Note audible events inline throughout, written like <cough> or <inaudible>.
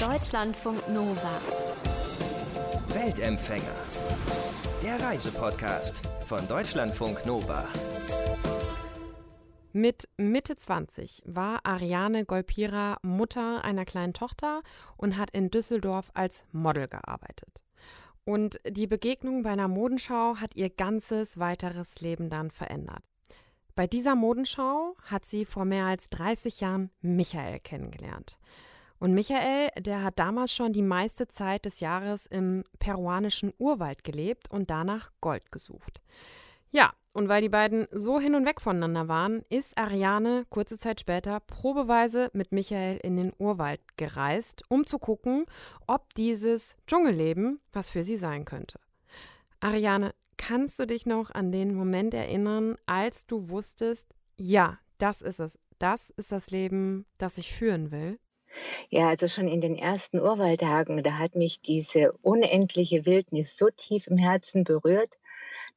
Deutschlandfunk Nova. Weltempfänger. Der Reisepodcast von Deutschlandfunk Nova. Mit Mitte 20 war Ariane Golpira Mutter einer kleinen Tochter und hat in Düsseldorf als Model gearbeitet. Und die Begegnung bei einer Modenschau hat ihr ganzes weiteres Leben dann verändert. Bei dieser Modenschau hat sie vor mehr als 30 Jahren Michael kennengelernt. Und Michael, der hat damals schon die meiste Zeit des Jahres im peruanischen Urwald gelebt und danach Gold gesucht. Ja, und weil die beiden so hin und weg voneinander waren, ist Ariane kurze Zeit später probeweise mit Michael in den Urwald gereist, um zu gucken, ob dieses Dschungelleben was für sie sein könnte. Ariane, kannst du dich noch an den Moment erinnern, als du wusstest, ja, das ist es, das ist das Leben, das ich führen will? Ja, also schon in den ersten Urwaldtagen, da hat mich diese unendliche Wildnis so tief im Herzen berührt,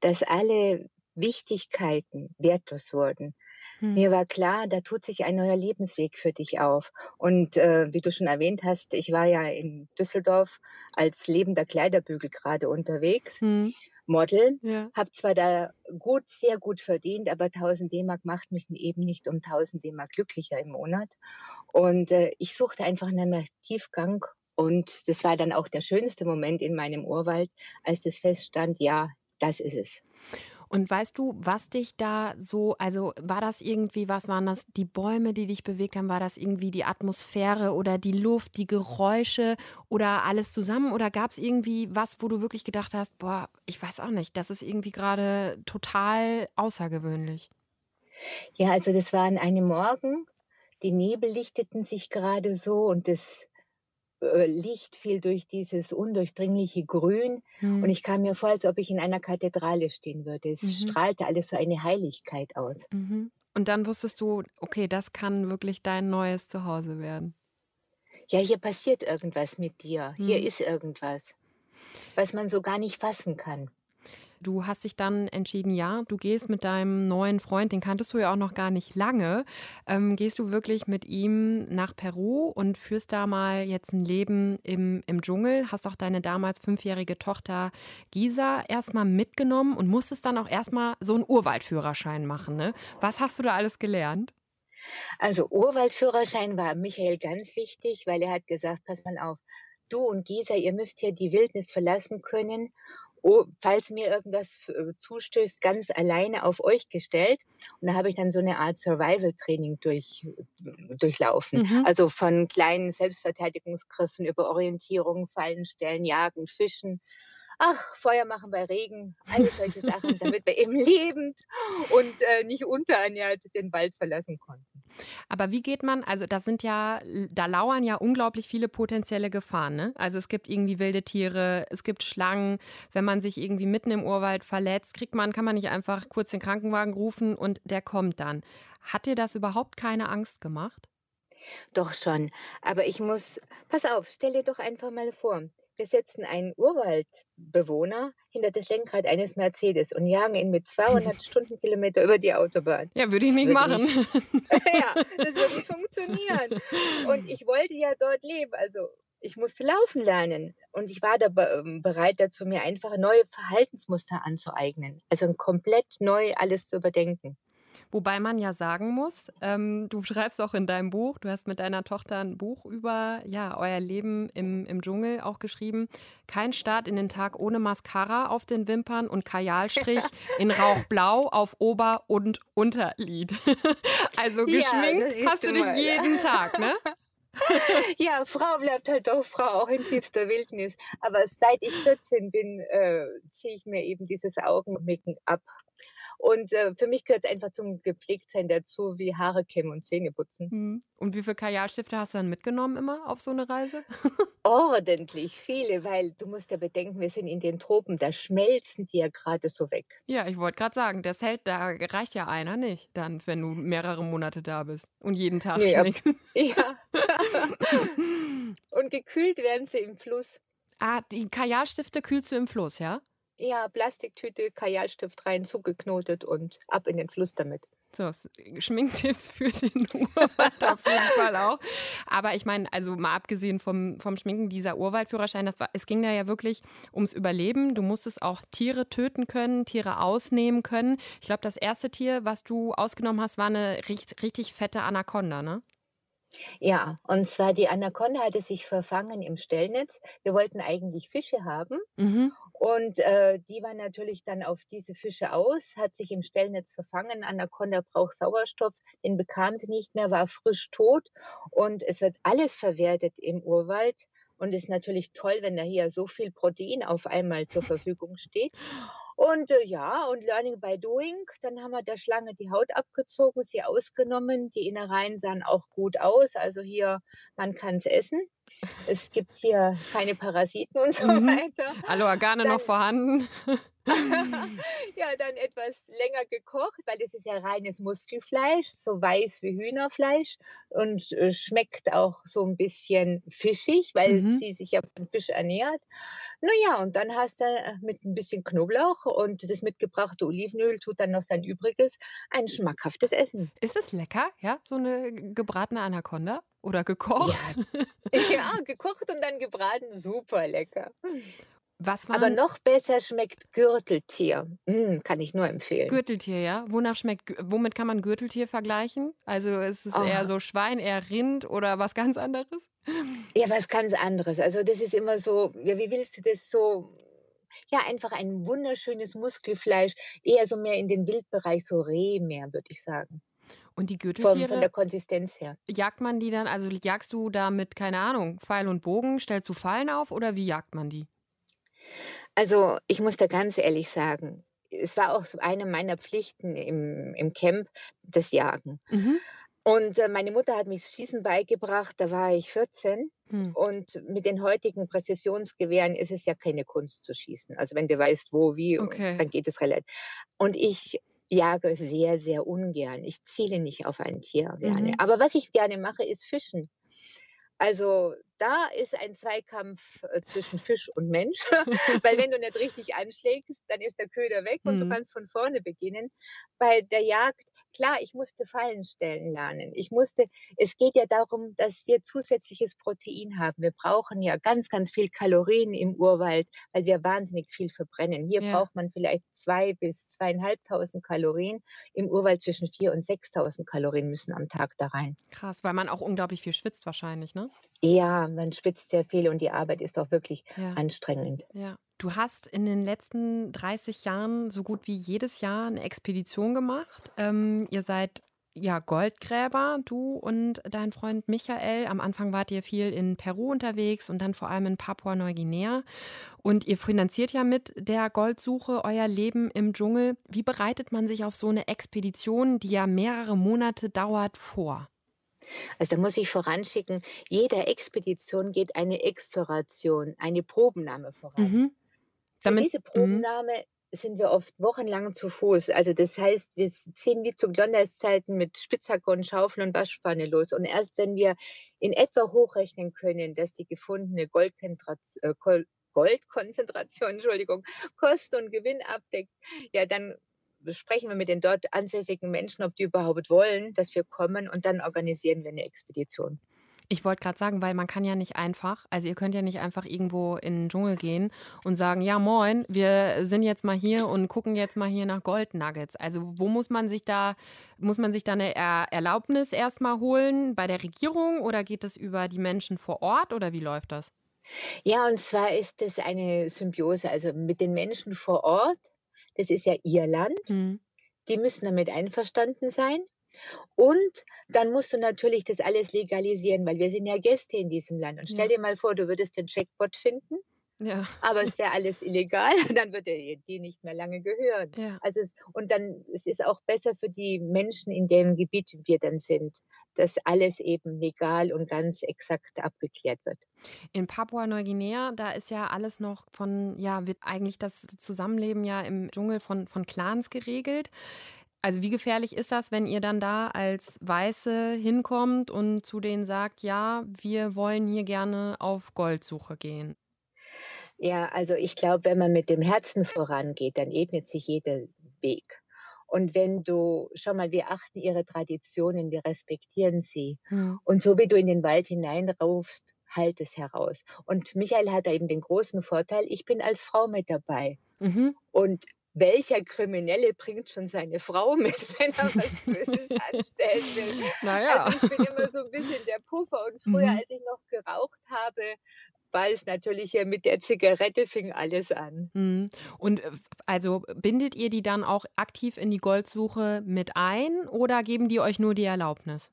dass alle Wichtigkeiten wertlos wurden. Hm. Mir war klar, da tut sich ein neuer Lebensweg für dich auf. Und äh, wie du schon erwähnt hast, ich war ja in Düsseldorf als lebender Kleiderbügel gerade unterwegs. Hm. Model. Ja. Habe zwar da gut, sehr gut verdient, aber 1000 D-Mark macht mich eben nicht um 1000 D-Mark glücklicher im Monat. Und äh, ich suchte einfach einen Tiefgang. Und das war dann auch der schönste Moment in meinem Urwald, als das feststand, ja, das ist es. Und weißt du, was dich da so, also war das irgendwie, was waren das, die Bäume, die dich bewegt haben? War das irgendwie die Atmosphäre oder die Luft, die Geräusche oder alles zusammen? Oder gab es irgendwie was, wo du wirklich gedacht hast, boah, ich weiß auch nicht, das ist irgendwie gerade total außergewöhnlich? Ja, also das war an einem Morgen. Die Nebel lichteten sich gerade so und das äh, Licht fiel durch dieses undurchdringliche Grün mhm. und ich kam mir vor, als ob ich in einer Kathedrale stehen würde. Es mhm. strahlte alles so eine Heiligkeit aus. Mhm. Und dann wusstest du, okay, das kann wirklich dein neues Zuhause werden. Ja, hier passiert irgendwas mit dir. Hier mhm. ist irgendwas, was man so gar nicht fassen kann. Du hast dich dann entschieden, ja, du gehst mit deinem neuen Freund, den kanntest du ja auch noch gar nicht lange, ähm, gehst du wirklich mit ihm nach Peru und führst da mal jetzt ein Leben im, im Dschungel, hast auch deine damals fünfjährige Tochter Gisa erstmal mitgenommen und musstest dann auch erstmal so einen Urwaldführerschein machen. Ne? Was hast du da alles gelernt? Also Urwaldführerschein war Michael ganz wichtig, weil er hat gesagt, pass mal auf, du und Gisa, ihr müsst hier die Wildnis verlassen können oh, falls mir irgendwas äh, zustößt, ganz alleine auf euch gestellt. Und da habe ich dann so eine Art Survival-Training durch, durchlaufen. Mhm. Also von kleinen Selbstverteidigungsgriffen über Orientierung, Fallen stellen, Jagen, Fischen. Ach, Feuer machen bei Regen, all solche Sachen, damit wir eben lebend und äh, nicht unterernährt den Wald verlassen konnten. Aber wie geht man, also das sind ja, da lauern ja unglaublich viele potenzielle Gefahren. Ne? Also es gibt irgendwie wilde Tiere, es gibt Schlangen. Wenn man sich irgendwie mitten im Urwald verletzt, kriegt man, kann man nicht einfach kurz den Krankenwagen rufen und der kommt dann. Hat dir das überhaupt keine Angst gemacht? Doch schon. Aber ich muss, pass auf, stell dir doch einfach mal vor, wir setzen einen Urwaldbewohner hinter das Lenkrad eines Mercedes und jagen ihn mit 200 <laughs> Stundenkilometer über die Autobahn. Ja, würde ich nicht würde machen. Nicht, <laughs> <laughs> ja, das würde nicht funktionieren. Und ich wollte ja dort leben, also ich musste laufen lernen und ich war da ähm, bereit dazu, mir einfach neue Verhaltensmuster anzueignen. Also komplett neu alles zu überdenken. Wobei man ja sagen muss, ähm, du schreibst auch in deinem Buch, du hast mit deiner Tochter ein Buch über ja, euer Leben im, im Dschungel auch geschrieben. Kein Start in den Tag ohne Mascara auf den Wimpern und Kajalstrich <laughs> in Rauchblau auf Ober- und Unterlid. <laughs> also geschminkt ja, hast du dich jeden Tag, ne? <laughs> ja, Frau bleibt halt doch Frau, auch in tiefster Wildnis. Aber seit ich 14 bin, äh, ziehe ich mir eben dieses Augenmicken ab. Und äh, für mich gehört es einfach zum Gepflegtsein dazu, wie Haare kämmen und Zähne putzen. Hm. Und wie viele Kajalstifte hast du dann mitgenommen immer auf so eine Reise? <laughs> Ordentlich viele, weil du musst ja bedenken, wir sind in den Tropen, da schmelzen die ja gerade so weg. Ja, ich wollte gerade sagen, das hält, da reicht ja einer nicht, dann, wenn du mehrere Monate da bist und jeden Tag nee, schmeckst. <laughs> Ja. <laughs> und gekühlt werden sie im Fluss. Ah, die Kajalstifte kühlst du im Fluss, ja? Ja, Plastiktüte, Kajalstift rein, zugeknotet und ab in den Fluss damit. So, Schminktipps für den <laughs> Urwald auf jeden Fall auch. Aber ich meine, also mal abgesehen vom, vom Schminken, dieser Urwaldführerschein, das war, es ging da ja wirklich ums Überleben. Du musstest auch Tiere töten können, Tiere ausnehmen können. Ich glaube, das erste Tier, was du ausgenommen hast, war eine richtig, richtig fette Anaconda, ne? Ja, und zwar die Anaconda hatte sich verfangen im Stellnetz. Wir wollten eigentlich Fische haben Mhm. Und äh, die war natürlich dann auf diese Fische aus, hat sich im Stellnetz verfangen. Anaconda braucht Sauerstoff, den bekam sie nicht mehr, war frisch tot und es wird alles verwertet im Urwald. Und es ist natürlich toll, wenn da hier so viel Protein auf einmal zur <laughs> Verfügung steht. Und äh, ja, und Learning by Doing, dann haben wir der Schlange die Haut abgezogen, sie ausgenommen. Die Innereien sahen auch gut aus. Also hier, man kann es essen. Es gibt hier keine Parasiten und so Mhm. weiter. Alle Organe noch Dann- vorhanden. <laughs> ja, dann etwas länger gekocht, weil es ist ja reines Muskelfleisch, so weiß wie Hühnerfleisch und äh, schmeckt auch so ein bisschen fischig, weil Mhm. sie sich ja von Fisch ernährt. Naja, und dann hast du äh, mit ein bisschen Knoblauch und das mitgebrachte Olivenöl tut dann noch sein Übriges ein schmackhaftes Essen. Ist es lecker, ja? So eine gebratene Anaconda? Oder gekocht? <laughs> ja, gekocht und dann gebraten, super lecker. Was Aber noch besser schmeckt Gürteltier. Mm, kann ich nur empfehlen. Gürteltier, ja? Wonach schmeckt, womit kann man Gürteltier vergleichen? Also ist es eher Ah. so Schwein, eher Rind oder was ganz anderes? Ja, was ganz anderes. Also das ist immer so, ja, wie willst du das so? Ja, einfach ein wunderschönes Muskelfleisch, eher so mehr in den Wildbereich, so Reh mehr, würde ich sagen. Und die Vom, von der Gürteltiere, Konsistenz her. jagt man die dann, also jagst du da mit, keine Ahnung, Pfeil und Bogen, stellst du Fallen auf oder wie jagt man die? Also ich muss da ganz ehrlich sagen, es war auch eine meiner Pflichten im, im Camp, das Jagen. Mhm. Und äh, meine Mutter hat mir das Schießen beigebracht, da war ich 14. Hm. Und mit den heutigen Präzisionsgewehren ist es ja keine Kunst zu schießen. Also wenn du weißt, wo, wie, Okay. dann geht es relativ. Und ich jage sehr, sehr ungern. Ich ziele nicht auf ein Tier gerne. Mhm. Aber was ich gerne mache, ist Fischen. Also da ist ein Zweikampf äh, zwischen Fisch und Mensch, <laughs> weil wenn du nicht richtig anschlägst, dann ist der Köder weg und du Mhm. kannst von vorne beginnen. Bei der Jagd, klar, ich musste Fallen stellen lernen. Ich musste, es geht ja darum, dass wir zusätzliches Protein haben. Wir brauchen ja ganz, ganz viel Kalorien im Urwald, weil wir wahnsinnig viel verbrennen. Hier Ja. braucht man vielleicht zwei bis zweieinhalbtausend Kalorien. Im Urwald zwischen vier und sechstausend Kalorien müssen am Tag da rein. Krass, weil man auch unglaublich viel schwitzt wahrscheinlich, ne? Ja, man schwitzt sehr viel und die Arbeit ist auch wirklich Ja. anstrengend. Ja. Du hast in den letzten 30 Jahren so gut wie jedes Jahr eine Expedition gemacht. Ähm, ihr seid ja Goldgräber, du und dein Freund Michael. Am Anfang wart ihr viel in Peru unterwegs und dann vor allem in Papua-Neuguinea. Und ihr finanziert ja mit der Goldsuche euer Leben im Dschungel. Wie bereitet man sich auf so eine Expedition, die ja mehrere Monate dauert, vor? Also da muss ich voranschicken, jeder Expedition geht eine Exploration, eine Probennahme voran. Mhm. Für Damit- diese mhm. Probennahme sind wir oft wochenlang zu Fuß. Also das heißt, wir ziehen wie zu Klondike-Zeiten mit Spitzhacke und Schaufel und Waschpfanne los. Und erst wenn wir in etwa hochrechnen können, dass die gefundene äh, Gold- Goldkonzentration, <laughs> Entschuldigung, Kosten und Gewinn abdeckt, ja, dann besprechen wir mit den dort ansässigen Menschen, ob die überhaupt wollen, dass wir kommen und dann organisieren wir eine Expedition. Ich wollte gerade sagen, weil man kann ja nicht einfach, also ihr könnt ja nicht einfach irgendwo in den Dschungel gehen und sagen, ja moin, wir sind jetzt mal hier und gucken jetzt mal hier nach Goldnuggets. Also wo muss man sich da, muss man sich da eine er Erlaubnis erstmal holen bei der Regierung oder geht das über die Menschen vor Ort oder wie läuft das? Ja, und zwar ist es eine Symbiose, also mit den Menschen vor Ort. Das ist ja ihr Land. Hm. Die müssen damit einverstanden sein. Und dann musst du natürlich das alles legalisieren, weil wir sind ja Gäste in diesem Land. Und stell dir mal vor, du würdest den Checkpot finden, Ja, aber es wäre <laughs> alles illegal, <laughs> dann würde dir nicht mehr lange gehören. ja. Also es, und dann es ist auch besser für die Menschen, in deren Gebiet wir dann sind, dass alles eben legal und ganz exakt abgeklärt wird. In Papua-Neuguinea, da ist ja alles noch von, ja, wird eigentlich das Zusammenleben ja im Dschungel von, von Clans geregelt. Also wie gefährlich ist das, wenn ihr dann da als Weiße hinkommt und zu denen sagt, ja, wir wollen hier gerne auf Goldsuche gehen? Ja, also ich glaube, wenn man mit dem Herzen vorangeht, dann ebnet sich jeder Weg. Und wenn du, schau mal, wir achten ihre Traditionen, wir respektieren sie. Hm. Und so wie du in den Wald hineinraufst, halt es heraus. Und Michael hat da eben den großen Vorteil, ich bin als Frau mit dabei. Mhm. Und welcher Kriminelle bringt schon seine Frau <laughs> mit, wenn er was Böses anstellen will? <laughs> Naja. Also ich bin immer so ein bisschen der Puffer. Und früher, Mhm. als ich noch geraucht habe, war es natürlich hier mit der Zigarette fing alles an. Hm. Und äh, also bindet ihr die dann auch aktiv in die Goldsuche mit ein oder geben die euch nur die Erlaubnis?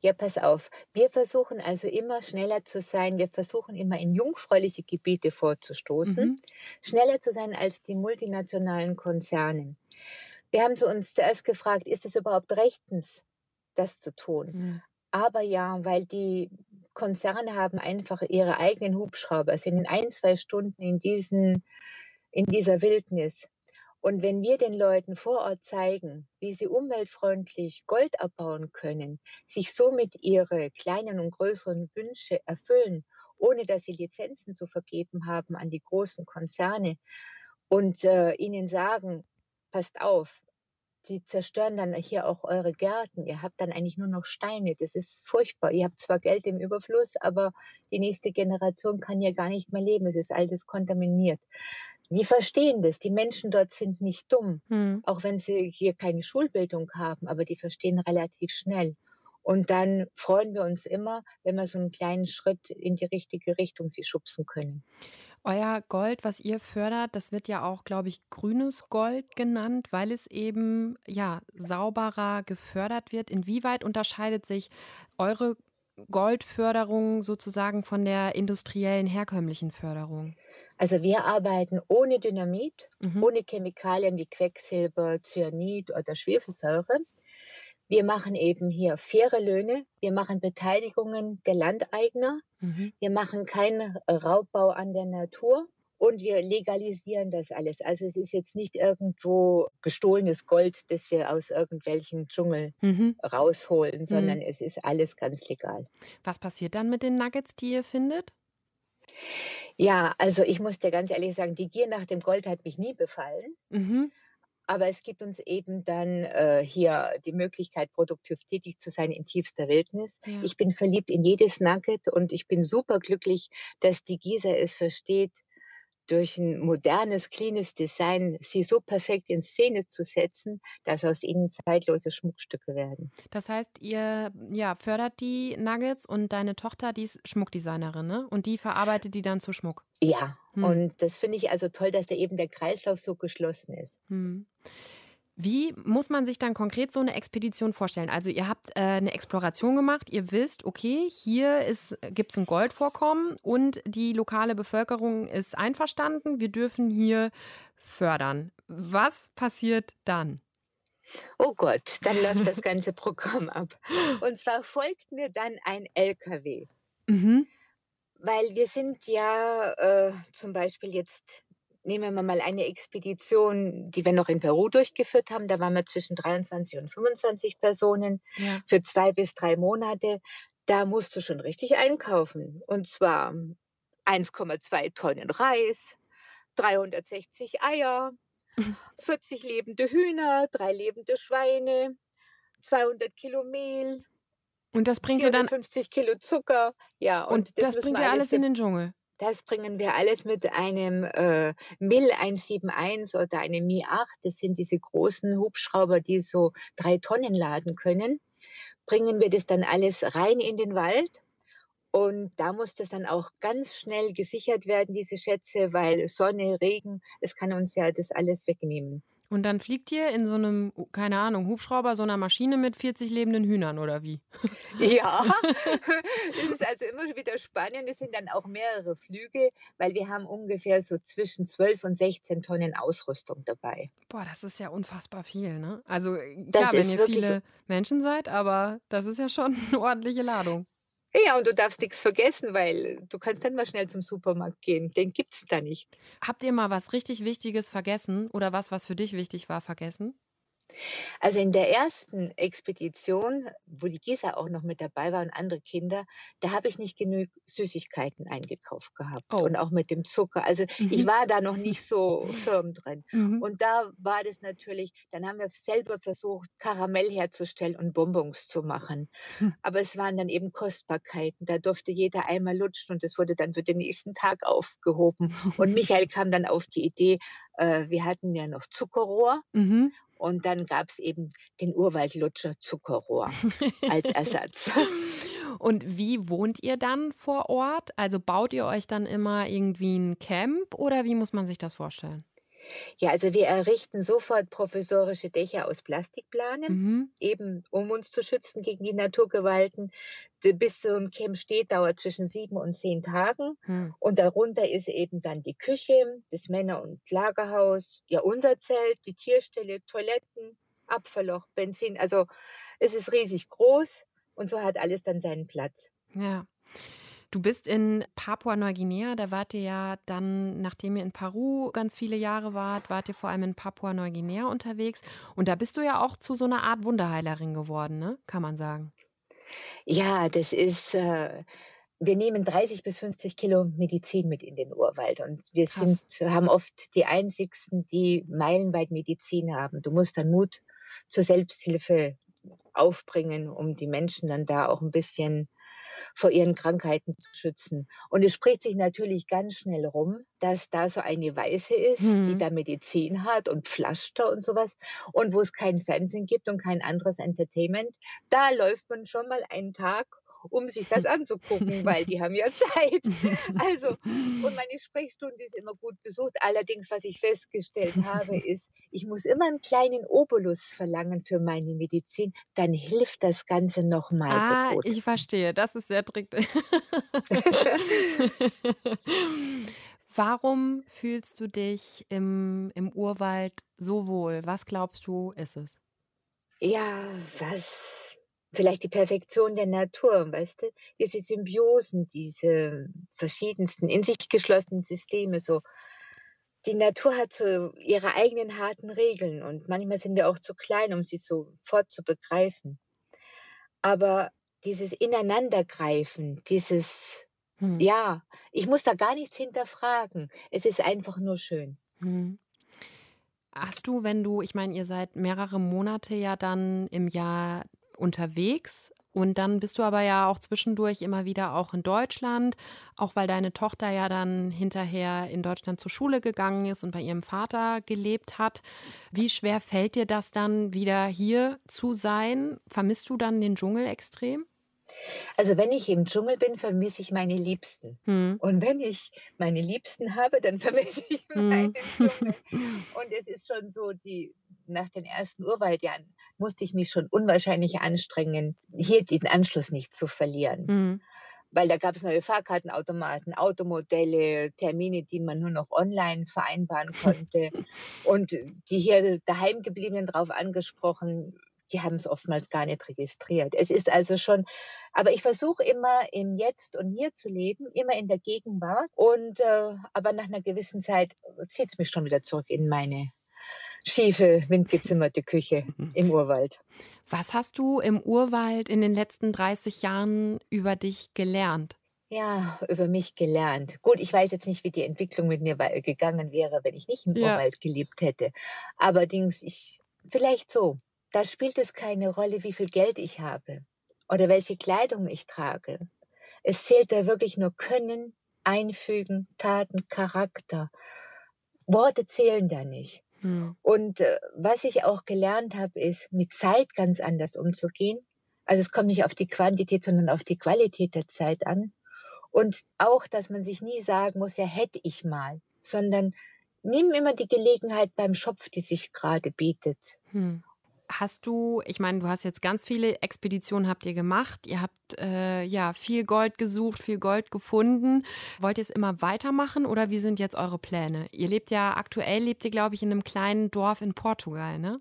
Ja, pass auf. Wir versuchen also immer schneller zu sein. Wir versuchen immer in jungfräuliche Gebiete vorzustoßen. Mhm. Schneller zu sein als die multinationalen Konzerne. Wir haben zu uns zuerst gefragt, ist es überhaupt rechtens, das zu tun? Hm. Aber ja, weil die Konzerne haben einfach ihre eigenen Hubschrauber, sind in ein, zwei Stunden in, diesen, in dieser Wildnis. Und wenn wir den Leuten vor Ort zeigen, wie sie umweltfreundlich Gold abbauen können, sich somit ihre kleinen und größeren Wünsche erfüllen, ohne dass sie Lizenzen zu vergeben haben an die großen Konzerne und äh, ihnen sagen, passt auf, die zerstören dann hier auch eure Gärten. Ihr habt dann eigentlich nur noch Steine. Das ist furchtbar. Ihr habt zwar Geld im Überfluss, aber die nächste Generation kann ja gar nicht mehr leben. Es ist alles kontaminiert. Die verstehen das. Die Menschen dort sind nicht dumm, Hm. auch wenn sie hier keine Schulbildung haben, aber die verstehen relativ schnell. Und dann freuen wir uns immer, wenn wir so einen kleinen Schritt in die richtige Richtung sie schubsen können. Euer Gold, was ihr fördert, das wird ja auch, glaube ich, grünes Gold genannt, weil es eben ja sauberer gefördert wird. Inwieweit unterscheidet sich eure Goldförderung sozusagen von der industriellen herkömmlichen Förderung? Also wir arbeiten ohne Dynamit, Mhm. ohne Chemikalien wie Quecksilber, Cyanid oder Schwefelsäure. Wir machen eben hier faire Löhne. Wir machen Beteiligungen der Landeigner. Mhm. Wir machen keinen Raubbau an der Natur. Und wir legalisieren das alles. Also es ist jetzt nicht irgendwo gestohlenes Gold, das wir aus irgendwelchen Dschungel Mhm. rausholen, sondern es ist alles ganz legal. Was passiert dann mit den Nuggets, die ihr findet? Ja, also ich muss dir ganz ehrlich sagen, die Gier nach dem Gold hat mich nie befallen. Mhm. Aber es gibt uns eben dann äh, hier die Möglichkeit, produktiv tätig zu sein in tiefster Wildnis. Ja. Ich bin verliebt in jedes Nugget und ich bin super glücklich, dass die Gisa es versteht, durch ein modernes, cleanes Design sie so perfekt in Szene zu setzen, dass aus ihnen zeitlose Schmuckstücke werden. Das heißt, ihr ja, fördert die Nuggets und deine Tochter, die ist Schmuckdesignerin, ne? Und die verarbeitet die dann zu Schmuck. Ja, Hm. und das finde ich also toll, dass da eben der Kreislauf so geschlossen ist. Hm. Wie muss man sich dann konkret so eine Expedition vorstellen? Also ihr habt äh, eine Exploration gemacht, ihr wisst, okay, hier gibt es ein Goldvorkommen und die lokale Bevölkerung ist einverstanden, wir dürfen hier fördern. Was passiert dann? Oh Gott, dann läuft das ganze Programm ab. Und zwar folgt mir dann ein LKW. Mhm. Weil wir sind ja äh, zum Beispiel jetzt, nehmen wir mal eine Expedition, die wir noch in Peru durchgeführt haben. Da waren wir zwischen 23 und 25 Personen Ja. für zwei bis drei Monate. Da musst du schon richtig einkaufen. Und zwar 1,2 Tonnen Reis, 360 Eier, <laughs> 40 lebende Hühner, drei lebende Schweine, 200 Kilo Mehl, Und das bringt ihr dann 450 Kilo Zucker. Ja, und, und das, müssen bringt ihr alles in den Dschungel. Das bringen wir alles mit einem äh, MIL 171 oder einem Mi 8. Das sind diese großen Hubschrauber, die so drei Tonnen laden können. Bringen wir das dann alles rein in den Wald. Und da muss das dann auch ganz schnell gesichert werden, diese Schätze, weil Sonne, Regen, es kann uns ja das alles wegnehmen. Und dann fliegt ihr in so einem, keine Ahnung, Hubschrauber, so einer Maschine mit 40 lebenden Hühnern oder wie? <laughs> Ja, es ist also immer wieder spannend. Es sind dann auch mehrere Flüge, weil wir haben ungefähr so zwischen 12 und 16 Tonnen Ausrüstung dabei. Boah, das ist ja unfassbar viel, ne? Also äh, klar, wenn ihr viele Menschen seid, aber das ist ja schon <laughs> eine ordentliche Ladung. Ja, und du darfst nichts vergessen, weil du kannst dann mal schnell zum Supermarkt gehen. Den gibt's da nicht. Habt ihr mal was richtig Wichtiges vergessen oder was, was für dich wichtig war, vergessen? Also in der ersten Expedition, wo die Gisa auch noch mit dabei war und andere Kinder, da habe ich nicht genug Süßigkeiten eingekauft gehabt Oh. und auch mit dem Zucker. Also ich Mhm. war da noch nicht so firm drin. Mhm. Und da war das natürlich, dann haben wir selber versucht, Karamell herzustellen und Bonbons zu machen. Hm. Aber es waren dann eben Kostbarkeiten. Da durfte jeder einmal lutschen und das wurde dann für den nächsten Tag aufgehoben. Und <laughs> Michael kam dann auf die Idee, äh, wir hatten ja noch Zuckerrohr Mhm. und dann gab es eben den Urwaldlutscher Zuckerrohr <laughs> als Ersatz. Und wie wohnt ihr dann vor Ort? Also baut ihr euch dann immer irgendwie ein Camp oder wie muss man sich das vorstellen? Ja, also wir errichten sofort provisorische Dächer aus Plastikplanen, Mhm. eben um uns zu schützen gegen die Naturgewalten. Bis so ein Camp steht, dauert zwischen sieben und zehn Tagen. Hm. Und darunter ist eben dann die Küche, das Männer- und Lagerhaus, ja unser Zelt, die Tierstelle, Toiletten, Abfallloch, Benzin. Also es ist riesig groß und so hat alles dann seinen Platz. Ja. Du bist in Papua-Neuguinea, da wart ihr ja dann, nachdem ihr in Peru ganz viele Jahre wart, wart ihr vor allem in Papua-Neuguinea unterwegs. Und da bist du ja auch zu so einer Art Wunderheilerin geworden, ne? Kann man sagen. Ja, das ist, äh, wir nehmen 30 bis 50 Kilo Medizin mit in den Urwald und wir Krass. sind, haben oft die einzigsten, die meilenweit Medizin haben. Du musst dann Mut zur Selbsthilfe aufbringen, um die Menschen dann da auch ein bisschen vor ihren Krankheiten zu schützen. Und es spricht sich natürlich ganz schnell rum, dass da so eine Weiße ist, die Mhm. da Medizin hat und Pflaster und sowas. Und wo es kein Fernsehen gibt und kein anderes Entertainment, da läuft man schon mal einen Tag, um sich das anzugucken, weil die haben ja Zeit. <laughs> Also, und meine Sprechstunde ist immer gut besucht. Allerdings, was ich festgestellt habe, <laughs> ist, ich muss immer einen kleinen Obolus verlangen für meine Medizin, dann hilft das Ganze nochmal Ah, so gut. ich verstehe. Das ist sehr trick. <laughs> Warum fühlst du dich im, im Urwald so wohl? Was glaubst du, ist es? Ja, was? Vielleicht die Perfektion der Natur, weißt du? Diese Symbiosen, diese verschiedensten, in sich geschlossenen Systeme, so. Die Natur hat so ihre eigenen harten Regeln und manchmal sind wir auch zu klein, um sie sofort zu begreifen. Aber dieses Ineinandergreifen, dieses, Hm. ja, ich muss da gar nichts hinterfragen. Es ist einfach nur schön. Hm. Hast du, wenn du, ich meine, ihr seid mehrere Monate ja dann im Jahr unterwegs und dann bist du aber ja auch zwischendurch immer wieder auch in Deutschland, auch weil deine Tochter ja dann hinterher in Deutschland zur Schule gegangen ist und bei ihrem Vater gelebt hat. Wie schwer fällt dir das dann wieder hier zu sein? Vermisst du dann den Dschungel extrem? Also wenn ich im Dschungel bin, vermisse ich meine Liebsten. Hm. Und wenn ich meine Liebsten habe, dann <laughs> vermisse ich meinen Hm. Dschungel. <laughs> Und es ist schon so, die, nach den ersten Urwaldjahren musste ich mich schon unwahrscheinlich anstrengen, hier den Anschluss nicht zu verlieren. Hm. Weil da gab es neue Fahrkartenautomaten, Automodelle, Termine, die man nur noch online vereinbaren <laughs> konnte. Und die hier daheim gebliebenen drauf angesprochen, die haben es oftmals gar nicht registriert. Es ist also schon, aber ich versuche immer im Jetzt und Hier zu leben, immer in der Gegenwart. Und äh, aber nach einer gewissen Zeit zieht es mich schon wieder zurück in meine schiefe, windgezimmerte Küche <laughs> im Urwald. Was hast du im Urwald in den letzten 30 Jahren über dich gelernt? Ja, über mich gelernt. Gut, ich weiß jetzt nicht, wie die Entwicklung mit mir gegangen wäre, wenn ich nicht im Ja. Urwald gelebt hätte. Allerdings, ich, vielleicht so. Da spielt es keine Rolle, wie viel Geld ich habe oder welche Kleidung ich trage. Es zählt da wirklich nur Können, Einfügen, Taten, Charakter. Worte zählen da nicht. Hm. Und äh, was ich auch gelernt habe, ist, mit Zeit ganz anders umzugehen. Also es kommt nicht auf die Quantität, sondern auf die Qualität der Zeit an. Und auch, dass man sich nie sagen muss, ja, hätte ich mal, sondern nimm immer die Gelegenheit beim Schopf, die sich gerade bietet. Hm. Hast du, ich meine, du hast jetzt ganz viele Expeditionen habt ihr gemacht. Ihr habt äh, ja viel Gold gesucht, viel Gold gefunden. Wollt ihr es immer weitermachen oder wie sind jetzt eure Pläne? Ihr lebt ja aktuell, lebt ihr, glaube ich, in einem kleinen Dorf in Portugal, ne?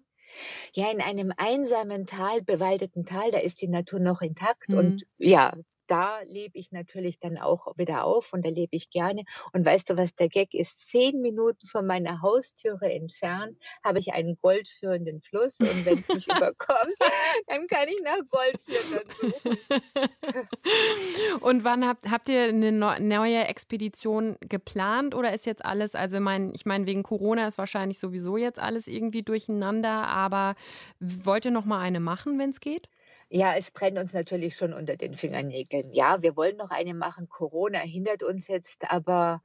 Ja, in einem einsamen Tal, bewaldeten Tal, da ist die Natur noch intakt. Mhm. Und ja, da lebe ich natürlich dann auch wieder auf und da lebe ich gerne. Und weißt du, was der Gag ist? Zehn Minuten von meiner Haustüre entfernt habe ich einen goldführenden Fluss und wenn es mich <laughs> überkommt, <laughs> dann kann ich nach Goldführern suchen. <laughs> und wann habt, habt ihr eine neue Expedition geplant oder ist jetzt alles, also mein, ich meine, wegen Corona ist wahrscheinlich sowieso jetzt alles irgendwie durcheinander, aber wollt ihr noch mal eine machen, wenn es geht? Ja, es brennt uns natürlich schon unter den Fingernägeln. Ja, wir wollen noch eine machen. Corona hindert uns jetzt, aber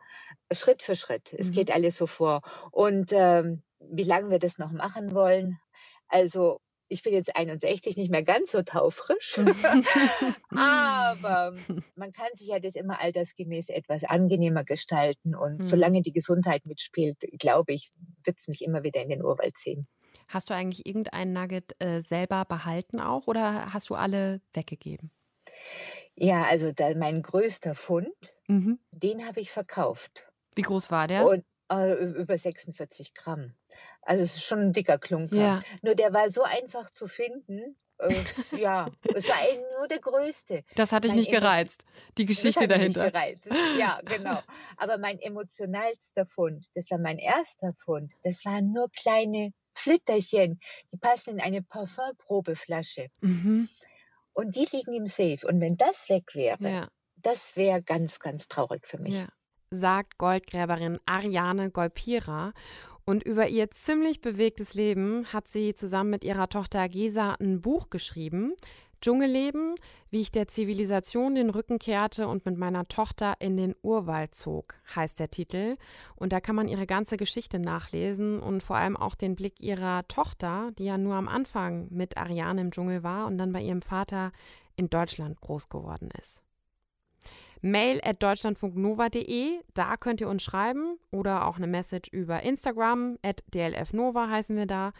Schritt für Schritt. Es mhm. geht alles so vor. Und ähm, wie lange wir das noch machen wollen, also ich bin jetzt 61, nicht mehr ganz so taufrisch, <laughs> aber man kann sich ja das immer altersgemäß etwas angenehmer gestalten und mhm. solange die Gesundheit mitspielt, glaube ich, wird es mich immer wieder in den Urwald ziehen. Hast du eigentlich irgendeinen Nugget äh, selber behalten auch oder hast du alle weggegeben? Ja, also da, mein größter Fund, mhm. den habe ich verkauft. Wie groß war der? Und, äh, über 46 Gramm. Also es ist schon ein dicker Klunker. Ja. Nur der war so einfach zu finden. Äh, <laughs> ja, es war nur der größte. Das hat dich nicht gereizt, die Geschichte das hat dahinter. Mich gereizt. Ja, genau. Aber mein emotionalster Fund, das war mein erster Fund, das waren nur kleine Flitterchen, die passen in eine Parfumprobeflasche. Mhm. Und die liegen im Safe. Und wenn das weg wäre, ja. das wäre ganz, ganz traurig für mich. Ja. Sagt Goldgräberin Ariane Golpira. Und über ihr ziemlich bewegtes Leben hat sie zusammen mit ihrer Tochter Gesa ein Buch geschrieben. Dschungelleben, wie ich der Zivilisation den Rücken kehrte und mit meiner Tochter in den Urwald zog, heißt der Titel. Und da kann man ihre ganze Geschichte nachlesen und vor allem auch den Blick ihrer Tochter, die ja nur am Anfang mit Ariane im Dschungel war und dann bei ihrem Vater in Deutschland groß geworden ist. Mail at deutschlandfunknova.de, da könnt ihr uns schreiben oder auch eine Message über Instagram, at dlfnova heißen wir da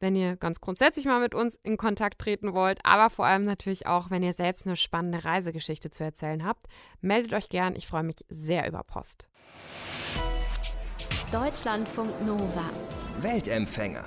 wenn ihr ganz grundsätzlich mal mit uns in Kontakt treten wollt, aber vor allem natürlich auch, wenn ihr selbst eine spannende Reisegeschichte zu erzählen habt. Meldet euch gern, ich freue mich sehr über Post. Deutschlandfunk Nova. Weltempfänger.